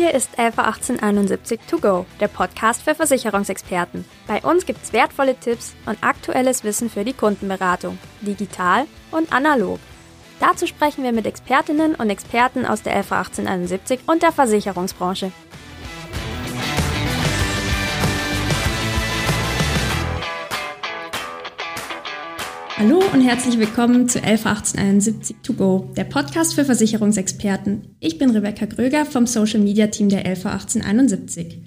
Hier ist Alpha 1871 To Go, der Podcast für Versicherungsexperten. Bei uns gibt's wertvolle Tipps und aktuelles Wissen für die Kundenberatung, digital und analog. Dazu sprechen wir mit Expertinnen und Experten aus der Alpha 1871 und der Versicherungsbranche. Hallo und herzlich willkommen zu 111871 To Go, der Podcast für Versicherungsexperten. Ich bin Rebecca Gröger vom Social Media Team der 111871.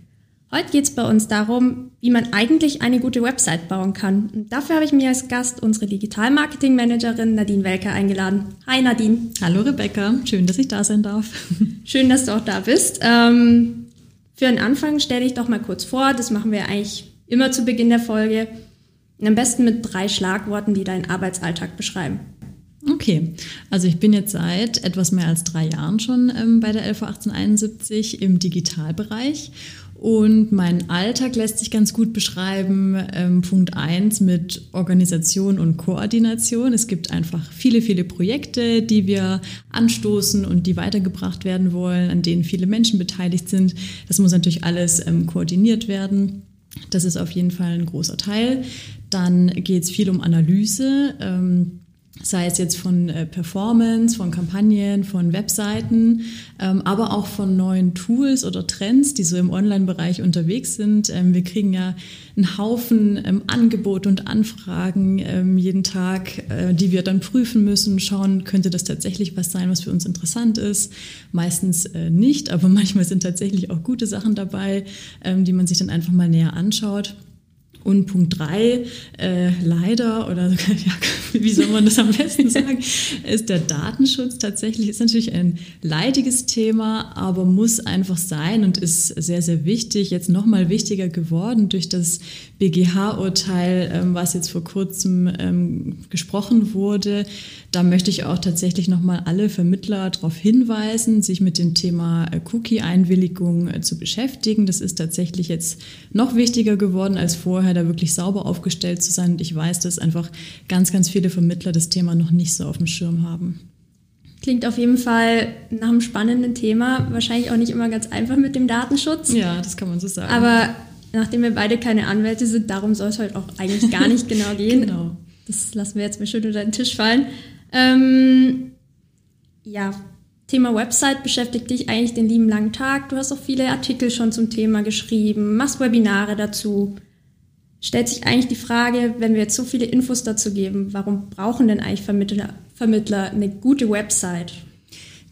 Heute geht es bei uns darum, wie man eigentlich eine gute Website bauen kann. Und dafür habe ich mir als Gast unsere Digital-Marketing-Managerin Nadine Welker eingeladen. Hi Nadine. Hallo Rebecca, schön, dass ich da sein darf. Schön, dass du auch da bist. Ähm, für den Anfang stell dich doch mal kurz vor, das machen wir eigentlich immer zu Beginn der Folge. Am besten mit drei Schlagworten, die deinen Arbeitsalltag beschreiben. Okay, also ich bin jetzt seit etwas mehr als drei Jahren schon ähm, bei der LV 1871 im Digitalbereich und mein Alltag lässt sich ganz gut beschreiben. Ähm, Punkt eins mit Organisation und Koordination. Es gibt einfach viele, viele Projekte, die wir anstoßen und die weitergebracht werden wollen, an denen viele Menschen beteiligt sind. Das muss natürlich alles ähm, koordiniert werden. Das ist auf jeden Fall ein großer Teil. Dann geht es viel um Analyse. Ähm, sei es jetzt von äh, Performance, von Kampagnen, von Webseiten, ähm, aber auch von neuen Tools oder Trends, die so im Online-Bereich unterwegs sind. Ähm, wir kriegen ja einen Haufen ähm, Angebote und Anfragen ähm, jeden Tag, äh, die wir dann prüfen müssen, schauen, könnte das tatsächlich was sein, was für uns interessant ist. Meistens äh, nicht, aber manchmal sind tatsächlich auch gute Sachen dabei, ähm, die man sich dann einfach mal näher anschaut. Und Punkt drei, äh, leider, oder ja, wie soll man das am besten sagen, ist der Datenschutz tatsächlich, ist natürlich ein leidiges Thema, aber muss einfach sein und ist sehr, sehr wichtig, jetzt nochmal wichtiger geworden durch das BGH-Urteil, ähm, was jetzt vor kurzem ähm, gesprochen wurde. Da möchte ich auch tatsächlich nochmal alle Vermittler darauf hinweisen, sich mit dem Thema äh, Cookie-Einwilligung äh, zu beschäftigen. Das ist tatsächlich jetzt noch wichtiger geworden als vorher da wirklich sauber aufgestellt zu sein. Und ich weiß, dass einfach ganz, ganz viele Vermittler das Thema noch nicht so auf dem Schirm haben. Klingt auf jeden Fall nach einem spannenden Thema. Wahrscheinlich auch nicht immer ganz einfach mit dem Datenschutz. Ja, das kann man so sagen. Aber nachdem wir beide keine Anwälte sind, darum soll es heute auch eigentlich gar nicht genau gehen. genau. Das lassen wir jetzt mal schön unter den Tisch fallen. Ähm, ja, Thema Website beschäftigt dich eigentlich den lieben langen Tag. Du hast auch viele Artikel schon zum Thema geschrieben, machst Webinare dazu stellt sich eigentlich die Frage, wenn wir jetzt so viele Infos dazu geben, warum brauchen denn eigentlich Vermittler, Vermittler eine gute Website?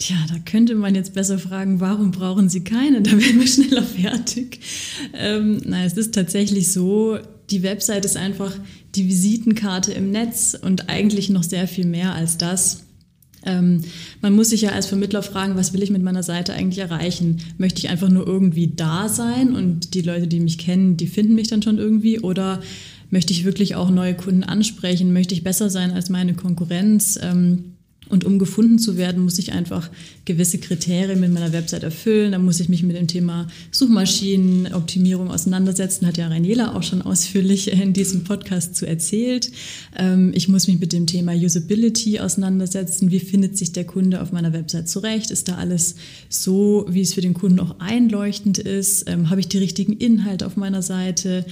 Tja, da könnte man jetzt besser fragen, warum brauchen sie keine? Da wären wir schneller fertig. Ähm, na, es ist tatsächlich so, die Website ist einfach die Visitenkarte im Netz und eigentlich noch sehr viel mehr als das. Ähm, man muss sich ja als Vermittler fragen, was will ich mit meiner Seite eigentlich erreichen? Möchte ich einfach nur irgendwie da sein und die Leute, die mich kennen, die finden mich dann schon irgendwie? Oder möchte ich wirklich auch neue Kunden ansprechen? Möchte ich besser sein als meine Konkurrenz? Ähm, und um gefunden zu werden, muss ich einfach gewisse Kriterien mit meiner Website erfüllen. Da muss ich mich mit dem Thema Suchmaschinenoptimierung auseinandersetzen. Hat ja Raniela auch schon ausführlich in diesem Podcast zu erzählt. Ähm, ich muss mich mit dem Thema Usability auseinandersetzen. Wie findet sich der Kunde auf meiner Website zurecht? Ist da alles so, wie es für den Kunden auch einleuchtend ist? Ähm, habe ich die richtigen Inhalte auf meiner Seite?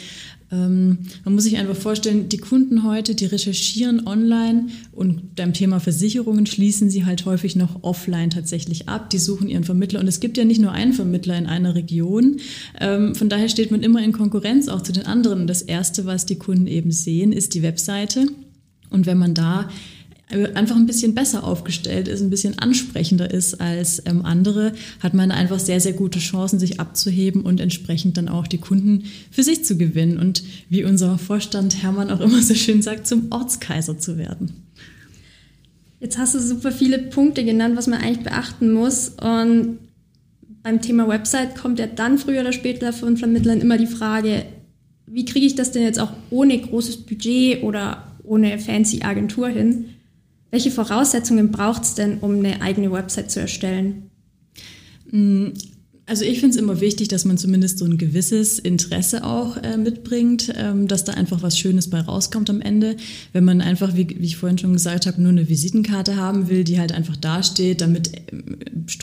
Ähm, man muss sich einfach vorstellen, die Kunden heute, die recherchieren online und beim Thema Versicherungen schließen sie halt häufig noch offline tatsächlich ab. Die suchen ihren Vermittler und es gibt ja nicht nur einen Vermittler in einer Region. Ähm, von daher steht man immer in Konkurrenz auch zu den anderen. Und das Erste, was die Kunden eben sehen, ist die Webseite. Und wenn man da einfach ein bisschen besser aufgestellt ist, ein bisschen ansprechender ist als ähm, andere, hat man einfach sehr, sehr gute Chancen, sich abzuheben und entsprechend dann auch die Kunden für sich zu gewinnen und wie unser Vorstand Hermann auch immer so schön sagt, zum Ortskaiser zu werden. Jetzt hast du super viele Punkte genannt, was man eigentlich beachten muss. Und beim Thema Website kommt ja dann früher oder später von Vermittlern immer die Frage, wie kriege ich das denn jetzt auch ohne großes Budget oder ohne fancy Agentur hin? Welche Voraussetzungen braucht es denn, um eine eigene Website zu erstellen? Mm, Also ich finde es immer wichtig, dass man zumindest so ein gewisses Interesse auch äh, mitbringt, ähm, dass da einfach was Schönes bei rauskommt am Ende. Wenn man einfach, wie, wie ich vorhin schon gesagt habe, nur eine Visitenkarte haben will, die halt einfach dasteht, damit äh,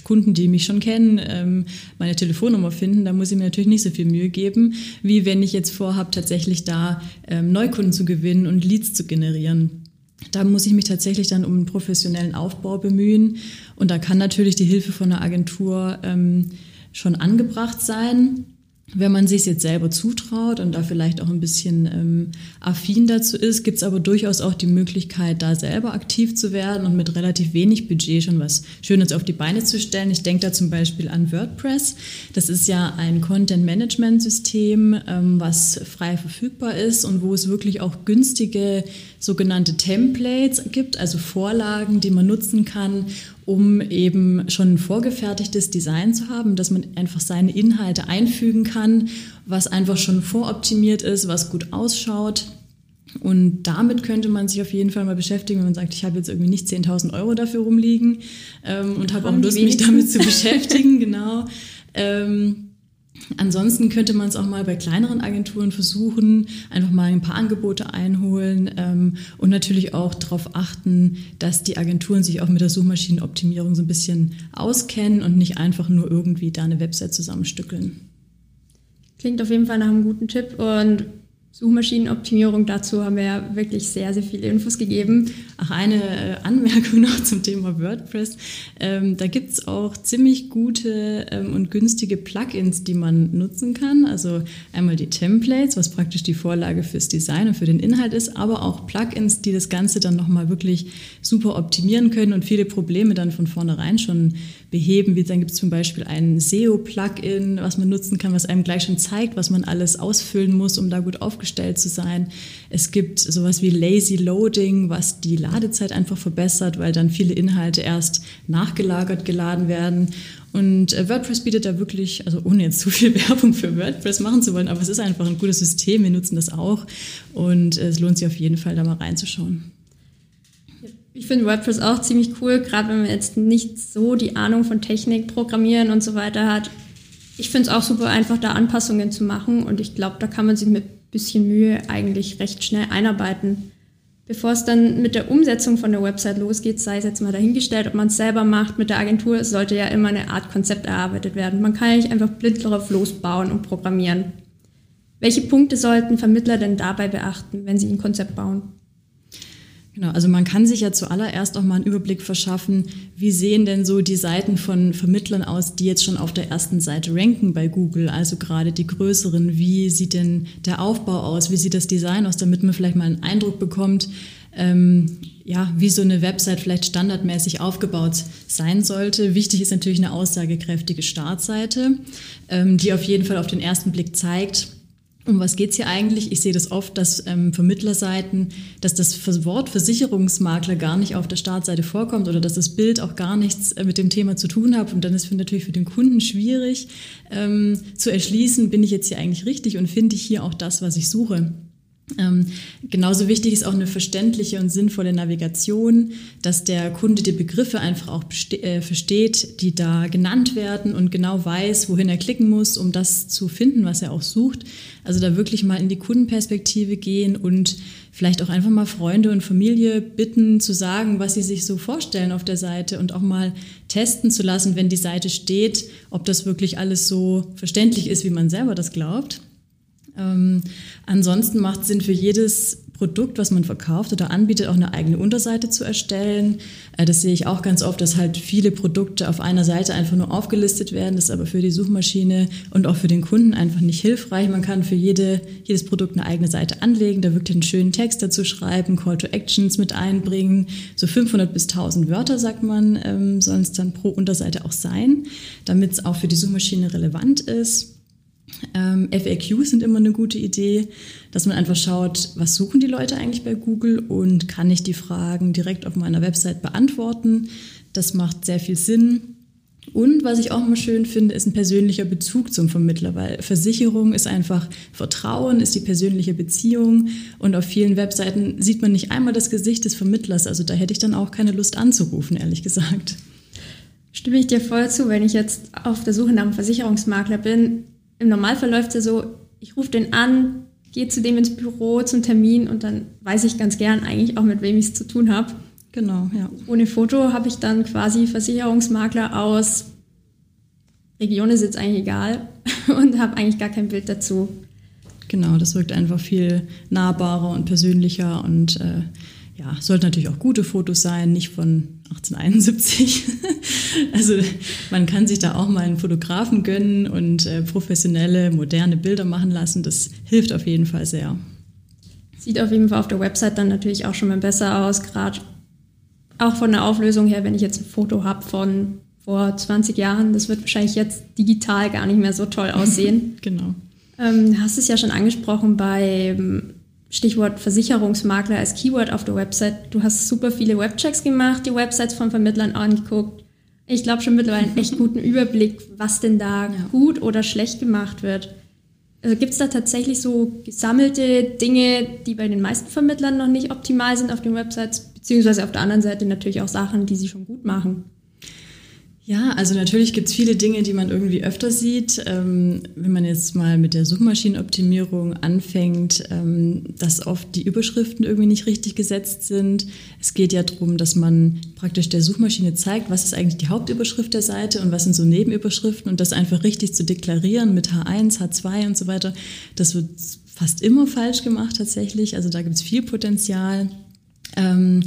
Kunden, die mich schon kennen, ähm, meine Telefonnummer finden, da muss ich mir natürlich nicht so viel Mühe geben, wie wenn ich jetzt vorhabe, tatsächlich da ähm, Neukunden zu gewinnen und Leads zu generieren. Da muss ich mich tatsächlich dann um einen professionellen Aufbau bemühen. Und da kann natürlich die Hilfe von einer Agentur ähm, schon angebracht sein. Wenn man sich jetzt selber zutraut und da vielleicht auch ein bisschen ähm, affin dazu ist, gibt es aber durchaus auch die Möglichkeit, da selber aktiv zu werden und mit relativ wenig Budget schon was Schönes auf die Beine zu stellen. Ich denke da zum Beispiel an WordPress. Das ist ja ein Content-Management-System, ähm, was frei verfügbar ist und wo es wirklich auch günstige sogenannte Templates gibt, also Vorlagen, die man nutzen kann, um eben schon ein vorgefertigtes Design zu haben, dass man einfach seine Inhalte einfügen kann, was einfach schon voroptimiert ist, was gut ausschaut. Und damit könnte man sich auf jeden Fall mal beschäftigen, wenn man sagt, ich habe jetzt irgendwie nicht 10.000 Euro dafür rumliegen ähm, und habe auch Lust, mich damit zu beschäftigen, genau. Ähm, Ansonsten könnte man es auch mal bei kleineren Agenturen versuchen, einfach mal ein paar Angebote einholen ähm, und natürlich auch darauf achten, dass die Agenturen sich auch mit der Suchmaschinenoptimierung so ein bisschen auskennen und nicht einfach nur irgendwie da eine Website zusammenstückeln. Klingt auf jeden Fall nach einem guten Tipp und Suchmaschinenoptimierung, dazu haben wir ja wirklich sehr, sehr viele Infos gegeben. Ach, eine äh, Anmerkung noch zum Thema WordPress. Ähm, da gibt's auch ziemlich gute ähm, und günstige Plugins, die man nutzen kann. Also einmal die Templates, was praktisch die Vorlage fürs Design und für den Inhalt ist, aber auch Plugins, die das Ganze dann nochmal wirklich super optimieren können und viele Probleme dann von vornherein schon beheben. Wie dann gibt es zum Beispiel ein SEO-Plugin, was man nutzen kann, was einem gleich schon zeigt, was man alles ausfüllen muss, um da gut aufgestellt zu sein. Es gibt sowas wie Lazy Loading, was die Ladezeit einfach verbessert, weil dann viele Inhalte erst nachgelagert geladen werden. Und äh, WordPress bietet da wirklich, also ohne jetzt zu viel Werbung für WordPress machen zu wollen, aber es ist einfach ein gutes System, wir nutzen das auch und es lohnt sich auf jeden Fall, da mal reinzuschauen. Ich finde WordPress auch ziemlich cool, gerade wenn man jetzt nicht so die Ahnung von Technik, Programmieren und so weiter hat. Ich finde es auch super einfach, da Anpassungen zu machen und ich glaube, da kann man sich mit bisschen Mühe eigentlich recht schnell einarbeiten. Bevor es dann mit der Umsetzung von der Website losgeht, sei es jetzt mal dahingestellt, ob man es selber macht mit der Agentur, sollte ja immer eine Art Konzept erarbeitet werden. Man kann ja nicht einfach blind darauf losbauen und programmieren. Welche Punkte sollten Vermittler denn dabei beachten, wenn sie ein Konzept bauen? Genau, also man kann sich ja zuallererst auch mal einen Überblick verschaffen, wie sehen denn so die Seiten von Vermittlern aus, die jetzt schon auf der ersten Seite ranken bei Google, also gerade die größeren. Wie sieht denn der Aufbau aus? Wie sieht das Design aus, damit man vielleicht mal einen Eindruck bekommt, ähm, ja, wie so eine Website vielleicht standardmäßig aufgebaut sein sollte. Wichtig ist natürlich eine aussagekräftige Startseite, ähm, die auf jeden Fall auf den ersten Blick zeigt, um was geht's hier eigentlich? Ich sehe das oft, dass ähm, Vermittlerseiten, dass das Wort Versicherungsmakler gar nicht auf der Startseite vorkommt oder dass das Bild auch gar nichts äh, mit dem Thema zu tun hat. Und dann ist es natürlich für den Kunden schwierig ähm, zu erschließen, bin ich jetzt hier eigentlich richtig und finde ich hier auch das, was ich suche. Ähm, genauso wichtig ist auch eine verständliche und sinnvolle Navigation, dass der Kunde die Begriffe einfach auch äh, versteht, die da genannt werden und genau weiß, wohin er klicken muss, um das zu finden, was er auch sucht. Also da wirklich mal in die Kundenperspektive gehen und vielleicht auch einfach mal Freunde und Familie bitten zu sagen, was sie sich so vorstellen auf der Seite und auch mal testen zu lassen, wenn die Seite steht, ob das wirklich alles so verständlich ist, wie man selber das glaubt. Ähm, ansonsten macht es Sinn für jedes Produkt, was man verkauft oder anbietet, auch eine eigene Unterseite zu erstellen. Äh, das sehe ich auch ganz oft, dass halt viele Produkte auf einer Seite einfach nur aufgelistet werden. Das ist aber für die Suchmaschine und auch für den Kunden einfach nicht hilfreich. Man kann für jede, jedes Produkt eine eigene Seite anlegen, da wirklich einen schönen Text dazu schreiben, Call to Actions mit einbringen. So 500 bis 1000 Wörter, sagt man, ähm, sollen es dann pro Unterseite auch sein, damit es auch für die Suchmaschine relevant ist. Ähm, FAQs sind immer eine gute Idee, dass man einfach schaut, was suchen die Leute eigentlich bei Google und kann ich die Fragen direkt auf meiner Website beantworten. Das macht sehr viel Sinn. Und was ich auch mal schön finde, ist ein persönlicher Bezug zum Vermittler, weil Versicherung ist einfach Vertrauen, ist die persönliche Beziehung und auf vielen Webseiten sieht man nicht einmal das Gesicht des Vermittlers. Also da hätte ich dann auch keine Lust anzurufen, ehrlich gesagt. Stimme ich dir voll zu, wenn ich jetzt auf der Suche nach einem Versicherungsmakler bin. Im Normalfall läuft es ja so, ich rufe den an, gehe zu dem ins Büro zum Termin und dann weiß ich ganz gern eigentlich auch, mit wem ich es zu tun habe. Genau, ja. Ohne Foto habe ich dann quasi Versicherungsmakler aus Region ist jetzt eigentlich egal und habe eigentlich gar kein Bild dazu. Genau, das wirkt einfach viel nahbarer und persönlicher und äh, ja, sollten natürlich auch gute Fotos sein, nicht von 1871. also man kann sich da auch mal einen Fotografen gönnen und äh, professionelle, moderne Bilder machen lassen. Das hilft auf jeden Fall sehr. Sieht auf jeden Fall auf der Website dann natürlich auch schon mal besser aus, gerade auch von der Auflösung her, wenn ich jetzt ein Foto habe von vor 20 Jahren, das wird wahrscheinlich jetzt digital gar nicht mehr so toll aussehen. genau. Ähm, hast es ja schon angesprochen bei Stichwort Versicherungsmakler als Keyword auf der Website. Du hast super viele Webchecks gemacht, die Websites von Vermittlern angeguckt. Ich glaube schon mittlerweile einen echt guten Überblick, was denn da ja. gut oder schlecht gemacht wird. Also gibt es da tatsächlich so gesammelte Dinge, die bei den meisten Vermittlern noch nicht optimal sind auf den Websites, beziehungsweise auf der anderen Seite natürlich auch Sachen, die sie schon gut machen? Ja, also natürlich gibt es viele Dinge, die man irgendwie öfter sieht. Ähm, wenn man jetzt mal mit der Suchmaschinenoptimierung anfängt, ähm, dass oft die Überschriften irgendwie nicht richtig gesetzt sind. Es geht ja darum, dass man praktisch der Suchmaschine zeigt, was ist eigentlich die Hauptüberschrift der Seite und was sind so Nebenüberschriften und das einfach richtig zu deklarieren mit H1, H2 und so weiter. Das wird fast immer falsch gemacht tatsächlich. Also da gibt es viel Potenzial. Ähm,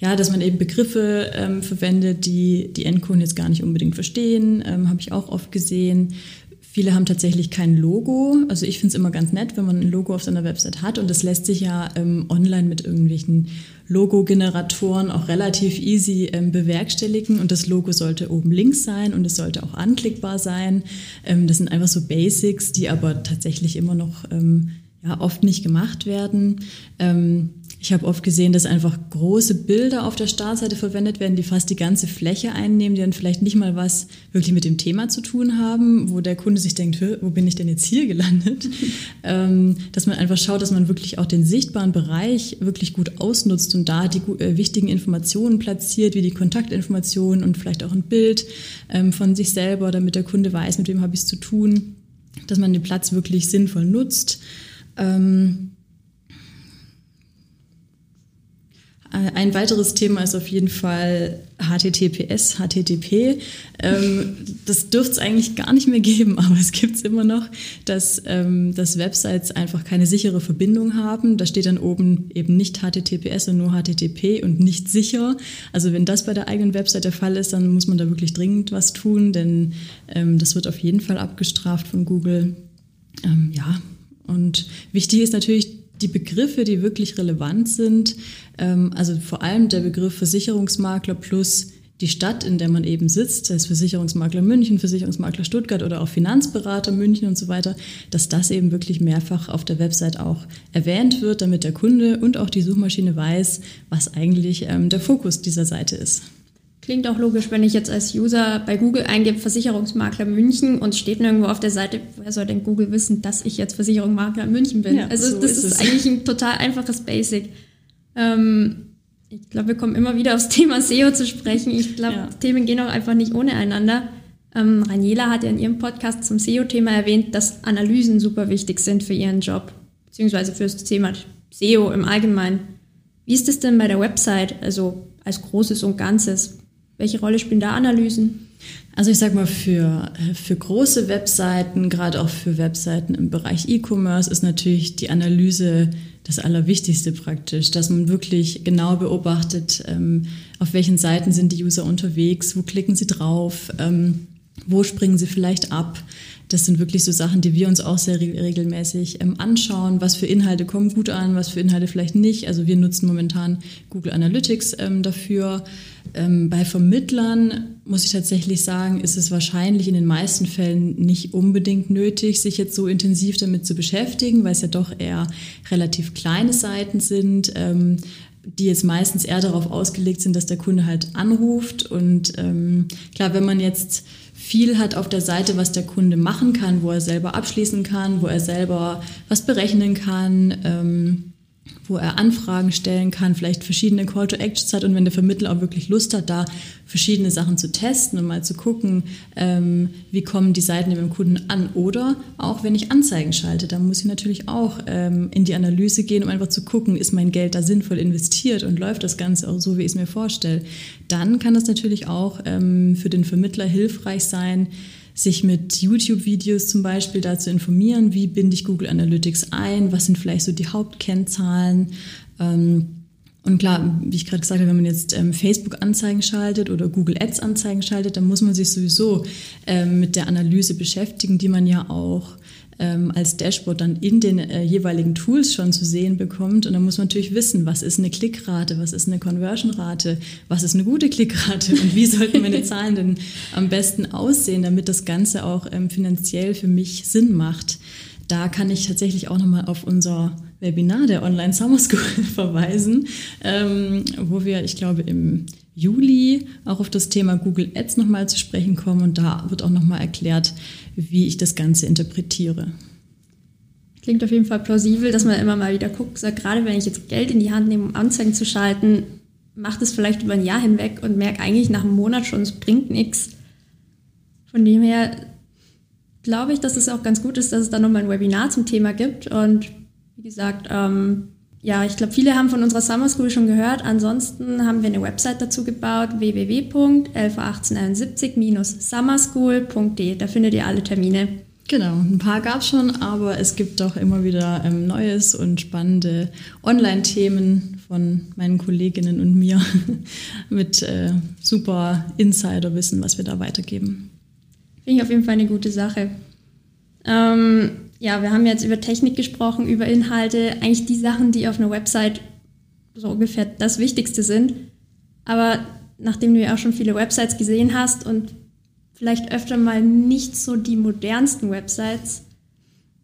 ja, dass man eben Begriffe ähm, verwendet, die die Endkunden jetzt gar nicht unbedingt verstehen, ähm, habe ich auch oft gesehen. Viele haben tatsächlich kein Logo. Also ich finde es immer ganz nett, wenn man ein Logo auf seiner Website hat. Und das lässt sich ja ähm, online mit irgendwelchen Logo-Generatoren auch relativ easy ähm, bewerkstelligen. Und das Logo sollte oben links sein und es sollte auch anklickbar sein. Ähm, das sind einfach so Basics, die aber tatsächlich immer noch ähm, ja, oft nicht gemacht werden. Ähm, ich habe oft gesehen, dass einfach große Bilder auf der Startseite verwendet werden, die fast die ganze Fläche einnehmen, die dann vielleicht nicht mal was wirklich mit dem Thema zu tun haben, wo der Kunde sich denkt, wo bin ich denn jetzt hier gelandet? ähm, dass man einfach schaut, dass man wirklich auch den sichtbaren Bereich wirklich gut ausnutzt und da die äh, wichtigen Informationen platziert, wie die Kontaktinformationen und vielleicht auch ein Bild ähm, von sich selber, damit der Kunde weiß, mit wem habe ich es zu tun, dass man den Platz wirklich sinnvoll nutzt. Ähm, ein weiteres Thema ist auf jeden Fall HTTPS, HTTP. Ähm, das dürfte es eigentlich gar nicht mehr geben, aber es gibt es immer noch, dass, ähm, dass Websites einfach keine sichere Verbindung haben. Da steht dann oben eben nicht HTTPS und nur HTTP und nicht sicher. Also wenn das bei der eigenen Website der Fall ist, dann muss man da wirklich dringend was tun, denn ähm, das wird auf jeden Fall abgestraft von Google. Ähm, ja, und wichtig ist natürlich, die Begriffe, die wirklich relevant sind, also vor allem der Begriff Versicherungsmakler plus die Stadt, in der man eben sitzt, das heißt Versicherungsmakler München, Versicherungsmakler Stuttgart oder auch Finanzberater München und so weiter, dass das eben wirklich mehrfach auf der Website auch erwähnt wird, damit der Kunde und auch die Suchmaschine weiß, was eigentlich ähm, der Fokus dieser Seite ist. Klingt auch logisch, wenn ich jetzt als User bei Google eingebe Versicherungsmakler München und steht nirgendwo auf der Seite, woher soll denn Google wissen, dass ich jetzt Versicherungsmakler München bin? Ja, also so das ist, ist eigentlich ein total einfaches Basic. Ähm, ich glaube, wir kommen immer wieder aufs Thema SEO zu sprechen. Ich glaube, ja. Themen gehen auch einfach nicht ohne einander. Ähm, Raniela hat ja in ihrem Podcast zum SEO-Thema erwähnt, dass Analysen super wichtig sind für ihren Job, beziehungsweise für das Thema SEO im Allgemeinen. Wie ist es denn bei der Website, also als Großes und Ganzes? Welche Rolle spielen da Analysen? Also ich sage mal, für, für große Webseiten, gerade auch für Webseiten im Bereich E-Commerce, ist natürlich die Analyse das Allerwichtigste praktisch, dass man wirklich genau beobachtet, ähm, auf welchen Seiten sind die User unterwegs, wo klicken sie drauf, ähm, wo springen sie vielleicht ab. Das sind wirklich so Sachen, die wir uns auch sehr regelmäßig ähm, anschauen. Was für Inhalte kommen gut an, was für Inhalte vielleicht nicht. Also wir nutzen momentan Google Analytics ähm, dafür. Ähm, bei Vermittlern muss ich tatsächlich sagen, ist es wahrscheinlich in den meisten Fällen nicht unbedingt nötig, sich jetzt so intensiv damit zu beschäftigen, weil es ja doch eher relativ kleine Seiten sind. Ähm, die jetzt meistens eher darauf ausgelegt sind, dass der Kunde halt anruft. Und ähm, klar, wenn man jetzt viel hat auf der Seite, was der Kunde machen kann, wo er selber abschließen kann, wo er selber was berechnen kann, ähm, wo er Anfragen stellen kann, vielleicht verschiedene Call to Actions hat und wenn der Vermittler auch wirklich Lust hat, da verschiedene Sachen zu testen und mal zu gucken, ähm, wie kommen die Seiten dem Kunden an. Oder auch wenn ich Anzeigen schalte, dann muss ich natürlich auch ähm, in die Analyse gehen, um einfach zu gucken, ist mein Geld da sinnvoll investiert und läuft das Ganze auch so, wie ich es mir vorstelle. Dann kann das natürlich auch ähm, für den Vermittler hilfreich sein, sich mit YouTube-Videos zum Beispiel dazu informieren, wie binde ich Google Analytics ein, was sind vielleicht so die Hauptkennzahlen. Ähm, und klar, wie ich gerade gesagt habe, wenn man jetzt ähm, Facebook-Anzeigen schaltet oder Google Ads-Anzeigen schaltet, dann muss man sich sowieso ähm, mit der Analyse beschäftigen, die man ja auch ähm, als Dashboard dann in den äh, jeweiligen Tools schon zu sehen bekommt. Und dann muss man natürlich wissen, was ist eine Klickrate, was ist eine Conversion-Rate, was ist eine gute Klickrate und wie sollten meine Zahlen denn am besten aussehen, damit das Ganze auch ähm, finanziell für mich Sinn macht. Da kann ich tatsächlich auch nochmal auf unser Webinar der Online Summer School verweisen, ähm, wo wir, ich glaube, im Juli auch auf das Thema Google Ads nochmal zu sprechen kommen und da wird auch nochmal erklärt, wie ich das Ganze interpretiere. Klingt auf jeden Fall plausibel, dass man immer mal wieder guckt, sagt, gerade wenn ich jetzt Geld in die Hand nehme, um Anzeigen zu schalten, macht es vielleicht über ein Jahr hinweg und merke eigentlich nach einem Monat schon, es bringt nichts. Von dem her glaube ich, dass es auch ganz gut ist, dass es da nochmal ein Webinar zum Thema gibt. Und wie gesagt, ähm, ja, ich glaube, viele haben von unserer Summer School schon gehört. Ansonsten haben wir eine Website dazu gebaut, www.111871-summerschool.de. Da findet ihr alle Termine. Genau, ein paar gab es schon, aber es gibt auch immer wieder ähm, Neues und spannende Online-Themen von meinen Kolleginnen und mir mit äh, super Insider-Wissen, was wir da weitergeben. Finde ich auf jeden Fall eine gute Sache. Ähm, ja, wir haben jetzt über Technik gesprochen, über Inhalte, eigentlich die Sachen, die auf einer Website so ungefähr das Wichtigste sind. Aber nachdem du ja auch schon viele Websites gesehen hast und vielleicht öfter mal nicht so die modernsten Websites,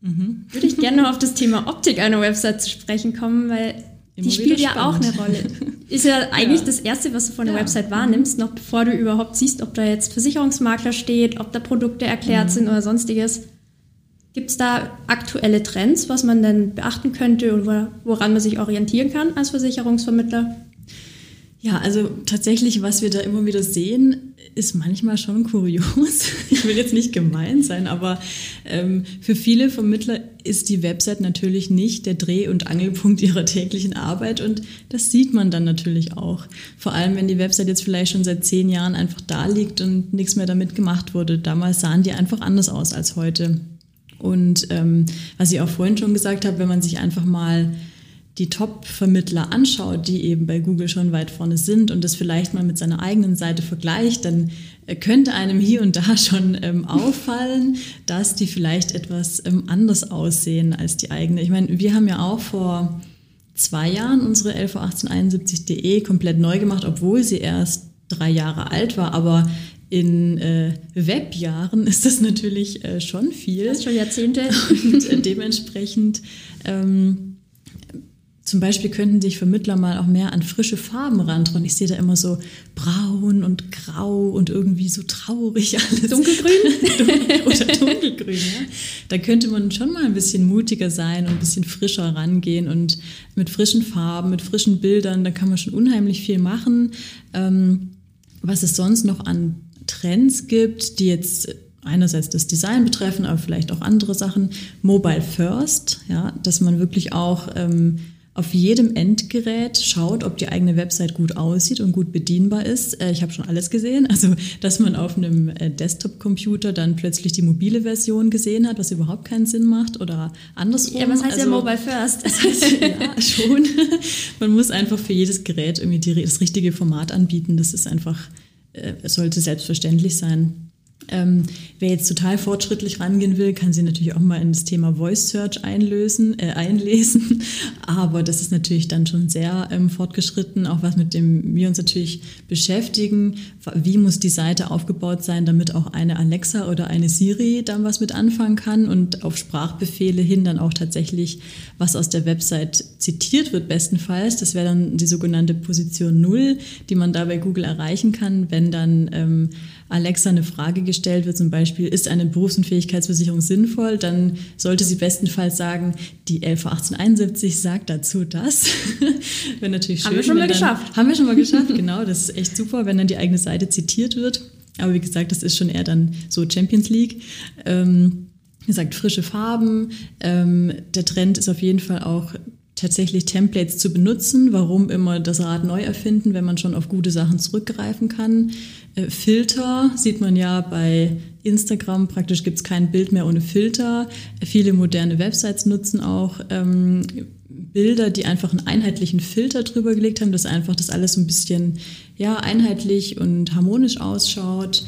mhm. würde ich gerne noch auf das Thema Optik einer Website zu sprechen kommen, weil Immer die spielt ja auch eine Rolle. Ist ja eigentlich ja. das Erste, was du von der ja. Website wahrnimmst, noch bevor du überhaupt siehst, ob da jetzt Versicherungsmakler steht, ob da Produkte erklärt mhm. sind oder sonstiges. Gibt es da aktuelle Trends, was man denn beachten könnte und woran man sich orientieren kann als Versicherungsvermittler? Ja, also tatsächlich, was wir da immer wieder sehen, ist manchmal schon kurios. Ich will jetzt nicht gemein sein, aber ähm, für viele Vermittler ist die Website natürlich nicht der Dreh- und Angelpunkt ihrer täglichen Arbeit und das sieht man dann natürlich auch. Vor allem, wenn die Website jetzt vielleicht schon seit zehn Jahren einfach da liegt und nichts mehr damit gemacht wurde. Damals sahen die einfach anders aus als heute. Und ähm, was ich auch vorhin schon gesagt habe, wenn man sich einfach mal die Top-Vermittler anschaut, die eben bei Google schon weit vorne sind und das vielleicht mal mit seiner eigenen Seite vergleicht, dann äh, könnte einem hier und da schon ähm, auffallen, dass die vielleicht etwas ähm, anders aussehen als die eigene. Ich meine, wir haben ja auch vor zwei Jahren unsere LV1871.de komplett neu gemacht, obwohl sie erst drei Jahre alt war, aber in äh, Webjahren ist das natürlich äh, schon viel. Das ist schon Jahrzehnte. Und äh, dementsprechend ähm, zum Beispiel könnten sich Vermittler mal auch mehr an frische Farben rantrauen. Ich sehe da immer so braun und grau und irgendwie so traurig alles. Dunkelgrün? Oder dunkelgrün, ja. Da könnte man schon mal ein bisschen mutiger sein und ein bisschen frischer rangehen und mit frischen Farben, mit frischen Bildern, da kann man schon unheimlich viel machen. Ähm, was es sonst noch an Trends gibt, die jetzt einerseits das Design betreffen, aber vielleicht auch andere Sachen. Mobile First, ja, dass man wirklich auch ähm, auf jedem Endgerät schaut, ob die eigene Website gut aussieht und gut bedienbar ist. Äh, ich habe schon alles gesehen. Also, dass man auf einem äh, Desktop-Computer dann plötzlich die mobile Version gesehen hat, was überhaupt keinen Sinn macht oder andersrum. Ja, was heißt also, ja Mobile First? Das heißt, ja, schon. Man muss einfach für jedes Gerät irgendwie die, das richtige Format anbieten. Das ist einfach sollte selbstverständlich sein. Ähm, wer jetzt total fortschrittlich rangehen will, kann sie natürlich auch mal in das Thema Voice Search einlösen, äh, einlesen. Aber das ist natürlich dann schon sehr ähm, fortgeschritten, auch was mit dem wir uns natürlich beschäftigen. Wie muss die Seite aufgebaut sein, damit auch eine Alexa oder eine Siri dann was mit anfangen kann und auf Sprachbefehle hin dann auch tatsächlich was aus der Website zitiert wird, bestenfalls. Das wäre dann die sogenannte Position Null, die man da bei Google erreichen kann, wenn dann ähm, Alexa eine Frage gestellt wird, zum Beispiel, ist eine Berufsunfähigkeitsversicherung sinnvoll, dann sollte sie bestenfalls sagen, die LV 1871 sagt dazu das. Wenn natürlich schön. Haben wir schon mal dann, geschafft. Haben wir schon mal geschafft, genau. Das ist echt super, wenn dann die eigene Seite zitiert wird. Aber wie gesagt, das ist schon eher dann so Champions League. Ähm, wie gesagt, frische Farben. Ähm, der Trend ist auf jeden Fall auch tatsächlich Templates zu benutzen. Warum immer das Rad neu erfinden, wenn man schon auf gute Sachen zurückgreifen kann? Äh, Filter sieht man ja bei Instagram. Praktisch gibt es kein Bild mehr ohne Filter. Viele moderne Websites nutzen auch ähm, Bilder, die einfach einen einheitlichen Filter drüber gelegt haben, dass einfach das alles so ein bisschen ja, einheitlich und harmonisch ausschaut.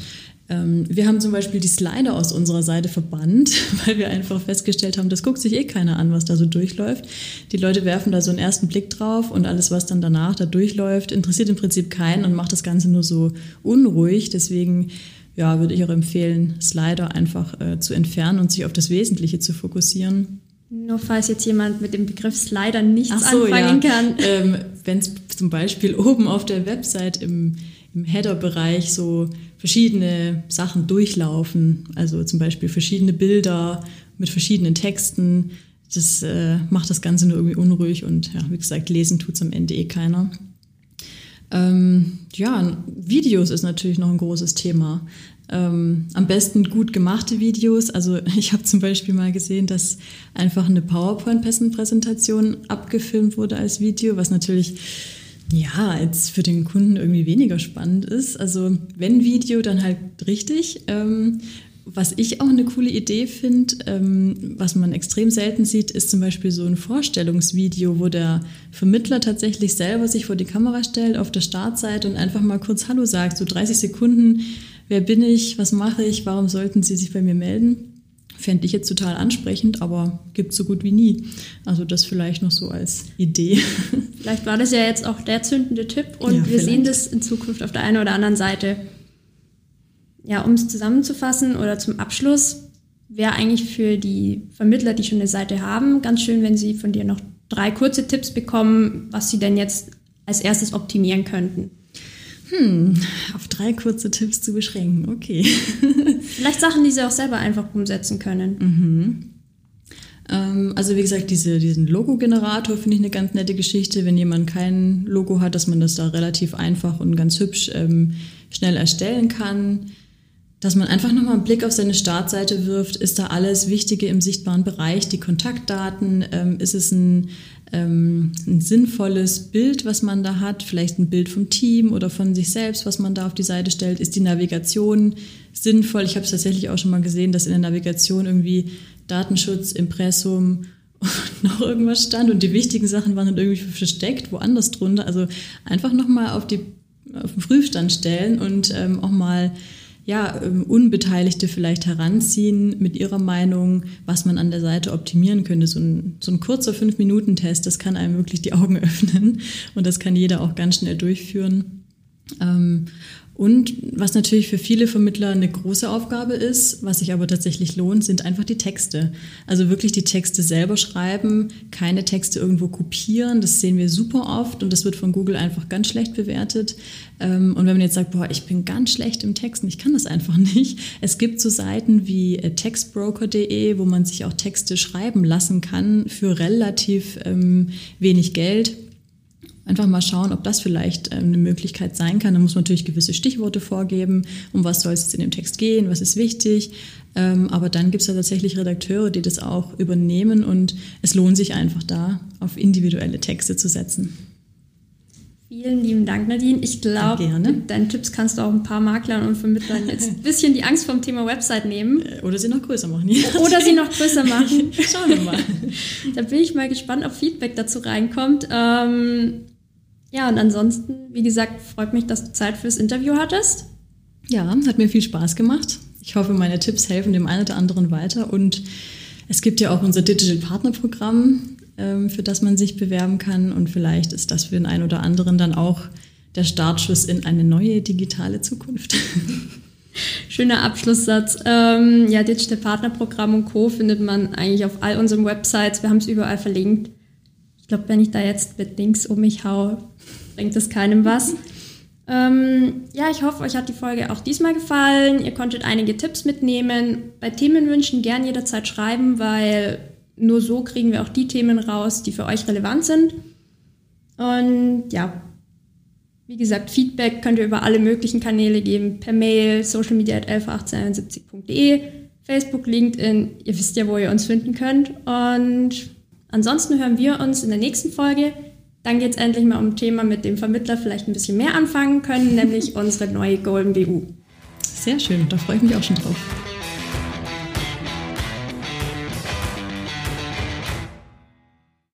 Ähm, wir haben zum Beispiel die Slider aus unserer Seite verbannt, weil wir einfach festgestellt haben, das guckt sich eh keiner an, was da so durchläuft. Die Leute werfen da so einen ersten Blick drauf und alles, was dann danach da durchläuft, interessiert im Prinzip keinen und macht das Ganze nur so unruhig. Deswegen ja, würde ich auch empfehlen, Slider einfach äh, zu entfernen und sich auf das Wesentliche zu fokussieren. Nur falls jetzt jemand mit dem Begriff Slider nichts so, anfangen ja. kann. Ähm, Wenn es zum Beispiel oben auf der Website im, im Header-Bereich so verschiedene Sachen durchlaufen, also zum Beispiel verschiedene Bilder mit verschiedenen Texten, das äh, macht das Ganze nur irgendwie unruhig und ja, wie gesagt, lesen tut es am Ende eh keiner. Ähm, ja, Videos ist natürlich noch ein großes Thema. Ähm, am besten gut gemachte Videos. Also ich habe zum Beispiel mal gesehen, dass einfach eine PowerPoint-Präsentation abgefilmt wurde als Video, was natürlich ja jetzt für den Kunden irgendwie weniger spannend ist. Also wenn Video, dann halt richtig. Ähm, was ich auch eine coole Idee finde, ähm, was man extrem selten sieht, ist zum Beispiel so ein Vorstellungsvideo, wo der Vermittler tatsächlich selber sich vor die Kamera stellt auf der Startseite und einfach mal kurz Hallo sagt, so 30 Sekunden wer bin ich, was mache ich, warum sollten Sie sich bei mir melden? Fände ich jetzt total ansprechend, aber gibt so gut wie nie. Also das vielleicht noch so als Idee. Vielleicht war das ja jetzt auch der zündende Tipp und ja, wir vielleicht. sehen das in Zukunft auf der einen oder anderen Seite. Ja, um es zusammenzufassen oder zum Abschluss, wäre eigentlich für die Vermittler, die schon eine Seite haben, ganz schön, wenn sie von dir noch drei kurze Tipps bekommen, was sie denn jetzt als erstes optimieren könnten. Hm, auf drei kurze Tipps zu beschränken, okay. Vielleicht Sachen, die Sie auch selber einfach umsetzen können. Mhm. Ähm, also wie gesagt, diese, diesen Logo-Generator finde ich eine ganz nette Geschichte. Wenn jemand kein Logo hat, dass man das da relativ einfach und ganz hübsch ähm, schnell erstellen kann dass man einfach nochmal einen Blick auf seine Startseite wirft. Ist da alles Wichtige im sichtbaren Bereich? Die Kontaktdaten? Ähm, ist es ein, ähm, ein sinnvolles Bild, was man da hat? Vielleicht ein Bild vom Team oder von sich selbst, was man da auf die Seite stellt? Ist die Navigation sinnvoll? Ich habe es tatsächlich auch schon mal gesehen, dass in der Navigation irgendwie Datenschutz, Impressum und noch irgendwas stand und die wichtigen Sachen waren dann irgendwie versteckt, woanders drunter. Also einfach nochmal auf, auf den Prüfstand stellen und ähm, auch mal ja, ähm, Unbeteiligte vielleicht heranziehen mit ihrer Meinung, was man an der Seite optimieren könnte. So ein, so ein kurzer Fünf-Minuten-Test, das kann einem wirklich die Augen öffnen und das kann jeder auch ganz schnell durchführen. Ähm, und was natürlich für viele Vermittler eine große Aufgabe ist, was sich aber tatsächlich lohnt, sind einfach die Texte. Also wirklich die Texte selber schreiben, keine Texte irgendwo kopieren. Das sehen wir super oft und das wird von Google einfach ganz schlecht bewertet. Ähm, und wenn man jetzt sagt, boah, ich bin ganz schlecht im Texten, ich kann das einfach nicht. Es gibt so Seiten wie äh, textbroker.de, wo man sich auch Texte schreiben lassen kann für relativ ähm, wenig Geld Einfach mal schauen, ob das vielleicht ähm, eine Möglichkeit sein kann. Da muss man natürlich gewisse Stichworte vorgeben, um was soll es jetzt in dem Text gehen, was ist wichtig. Ähm, aber dann gibt es ja tatsächlich Redakteure, die das auch übernehmen und es lohnt sich einfach da, auf individuelle Texte zu setzen. Vielen lieben Dank, Nadine. Ich glaube, mit deinen Tipps kannst du auch ein paar Maklern und Vermittlern jetzt ein bisschen die Angst vom Thema Website nehmen. Äh, oder sie noch größer machen. Oder sie noch größer machen. Schauen wir mal. da bin ich mal gespannt, ob Feedback dazu reinkommt. Ähm, ja, und ansonsten, wie gesagt, freut mich, dass du Zeit fürs Interview hattest. Ja, hat mir viel Spaß gemacht. Ich hoffe, meine Tipps helfen dem einen oder anderen weiter. Und es gibt ja auch unser Digital Partner Programm, ähm, für das man sich bewerben kann. Und vielleicht ist das für den einen oder anderen dann auch der Startschuss in eine neue digitale Zukunft. Schöner Abschlusssatz. Ähm, ja, Digital Partner Programm und Co. findet man eigentlich auf all unseren Websites. Wir haben es überall verlinkt. Glaube, wenn ich da jetzt mit Links um mich haue, bringt es keinem was. Ähm, ja, ich hoffe, euch hat die Folge auch diesmal gefallen. Ihr konntet einige Tipps mitnehmen. Bei Themenwünschen gern jederzeit schreiben, weil nur so kriegen wir auch die Themen raus, die für euch relevant sind. Und ja, wie gesagt, Feedback könnt ihr über alle möglichen Kanäle geben, per Mail, Social Media at 111871.de, Facebook, LinkedIn, ihr wisst ja, wo ihr uns finden könnt. Und ansonsten hören wir uns in der nächsten Folge. Dann geht es endlich mal um ein Thema, mit dem Vermittler vielleicht ein bisschen mehr anfangen können, nämlich unsere neue Golden BU. Sehr schön, da freue ich mich auch schon drauf.